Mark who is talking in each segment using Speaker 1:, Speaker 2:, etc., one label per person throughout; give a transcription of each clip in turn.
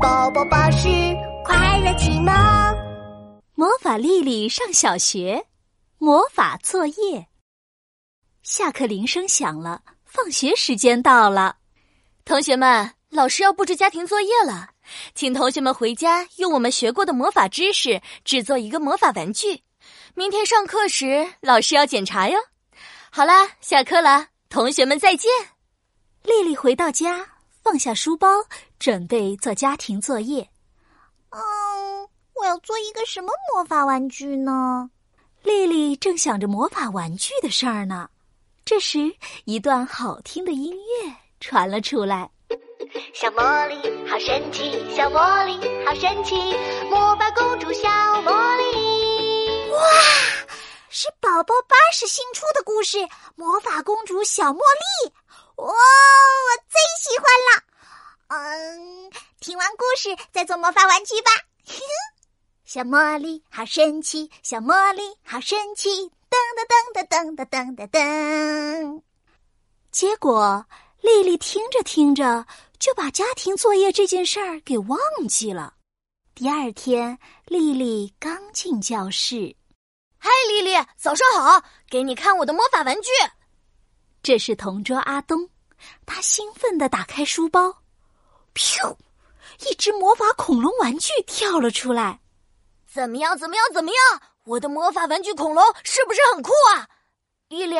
Speaker 1: 宝宝巴士快乐启蒙。
Speaker 2: 魔法丽丽上小学，魔法作业。下课铃声响了，放学时间到了。
Speaker 3: 同学们，老师要布置家庭作业了，请同学们回家用我们学过的魔法知识制作一个魔法玩具。明天上课时，老师要检查哟。好啦，下课了，同学们再见。
Speaker 2: 丽丽回到家，放下书包，准备做家庭作业。
Speaker 1: 嗯，我要做一个什么魔法玩具呢？
Speaker 2: 丽丽正想着魔法玩具的事儿呢。这时，一段好听的音乐传了出来。
Speaker 1: 小魔力好神奇，小魔力好神奇，魔法公主小魔力。哇，是宝宝巴士新出的故事《魔法公主小茉莉》。哇，我最喜欢了。嗯，听完故事再做魔法玩具吧。小茉莉好神奇，小茉莉好神奇，噔噔噔噔噔噔噔噔。
Speaker 2: 结果丽丽听着听着就把家庭作业这件事儿给忘记了。第二天，丽丽刚进教室，
Speaker 3: 嗨，丽丽，早上好，给你看我的魔法玩具。
Speaker 2: 这是同桌阿东，他兴奋地打开书包，噗，一只魔法恐龙玩具跳了出来。
Speaker 3: 怎么样？怎么样？怎么样？我的魔法玩具恐龙是不是很酷啊？丽丽，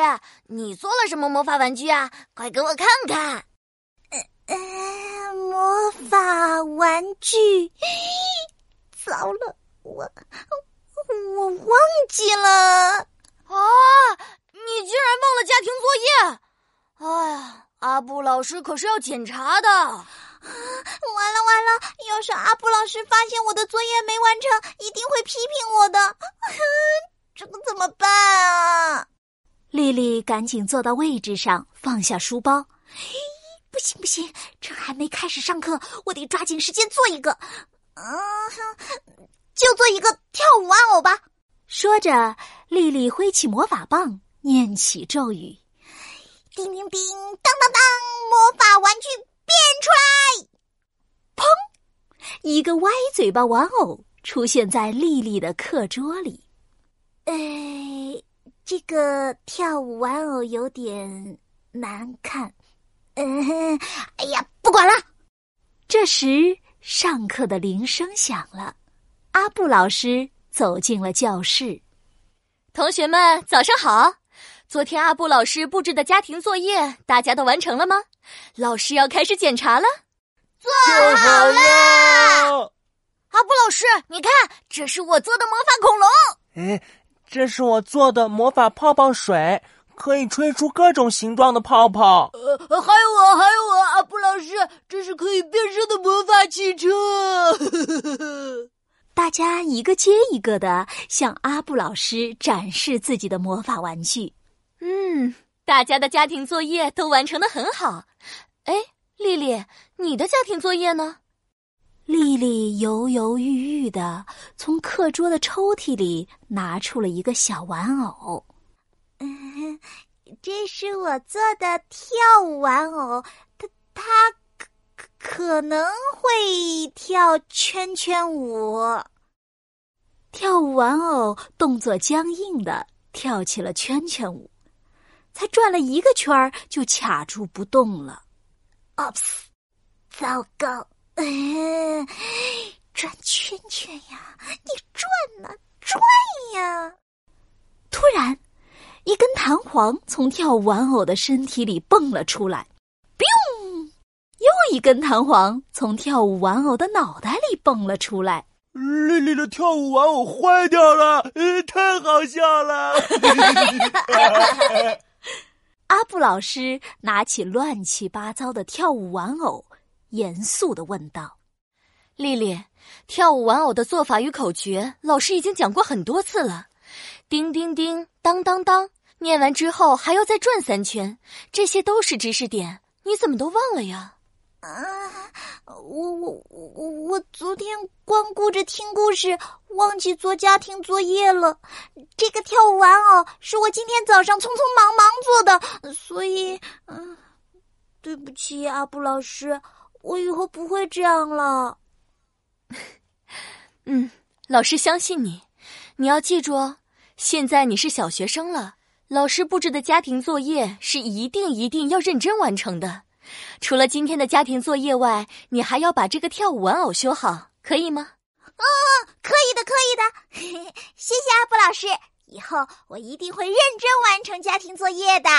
Speaker 3: 你做了什么魔法玩具啊？快给我看看。
Speaker 1: 呃，魔法玩具，糟了，我我忘记了啊！
Speaker 3: 你竟然忘了家庭作业！哎呀，阿布老师可是要检查的。
Speaker 1: 完了完了！要是阿布老师发现我的作业没完成，一定会批评我的。这可怎么办啊？
Speaker 2: 丽丽赶紧坐到位置上，放下书包。
Speaker 1: 不行不行，这还没开始上课，我得抓紧时间做一个。嗯，就做一个跳舞玩偶吧。
Speaker 2: 说着，丽丽挥起魔法棒。念起咒语，
Speaker 1: 叮叮叮，当当当，魔法玩具变出
Speaker 2: 来！砰！一个歪嘴巴玩偶出现在丽丽的课桌里。
Speaker 1: 哎，这个跳舞玩偶有点难看。嗯，哎呀，不管了。
Speaker 2: 这时，上课的铃声响了，阿布老师走进了教室。
Speaker 3: 同学们，早上好。昨天阿布老师布置的家庭作业，大家都完成了吗？老师要开始检查了。
Speaker 1: 做好了。
Speaker 3: 阿布老师，你看，这是我做的魔法恐龙。
Speaker 4: 哎，这是我做的魔法泡泡水，可以吹出各种形状的泡泡。
Speaker 5: 呃，还有我，还有我，阿布老师，这是可以变身的魔法汽车。
Speaker 2: 大家一个接一个的向阿布老师展示自己的魔法玩具。
Speaker 3: 嗯，大家的家庭作业都完成的很好。哎，丽丽，你的家庭作业呢？
Speaker 2: 丽丽犹犹豫豫的从课桌的抽屉里拿出了一个小玩偶。
Speaker 1: 嗯，这是我做的跳舞玩偶，它它可可能会跳圈圈舞。
Speaker 2: 跳舞玩偶动作僵硬的跳起了圈圈舞。才转了一个圈儿，就卡住不动了。
Speaker 1: Oops，糟糕！转圈圈呀，你转呐，转呀！
Speaker 2: 突然，一根弹簧从跳舞玩偶的身体里蹦了出来，biu！又一根弹簧从跳舞玩偶的脑袋里蹦了出来。
Speaker 4: 丽丽的跳舞玩偶坏掉了，太好笑了！
Speaker 2: 阿布老师拿起乱七八糟的跳舞玩偶，严肃的问道：“
Speaker 3: 丽丽，跳舞玩偶的做法与口诀，老师已经讲过很多次了。叮叮叮，当当当，念完之后还要再转三圈，这些都是知识点，你怎么都忘了呀？”
Speaker 1: 啊，我我我我昨天光顾着听故事，忘记做家庭作业了。这个跳舞玩偶是我今天早上匆匆忙忙做的，所以，嗯，对不起，阿布老师，我以后不会这样了。
Speaker 3: 嗯，老师相信你。你要记住哦，现在你是小学生了。老师布置的家庭作业是一定一定要认真完成的。除了今天的家庭作业外，你还要把这个跳舞玩偶修好，可以吗？
Speaker 1: 哦，可以的，可以的。谢谢阿布老师，以后我一定会认真完成家庭作业的。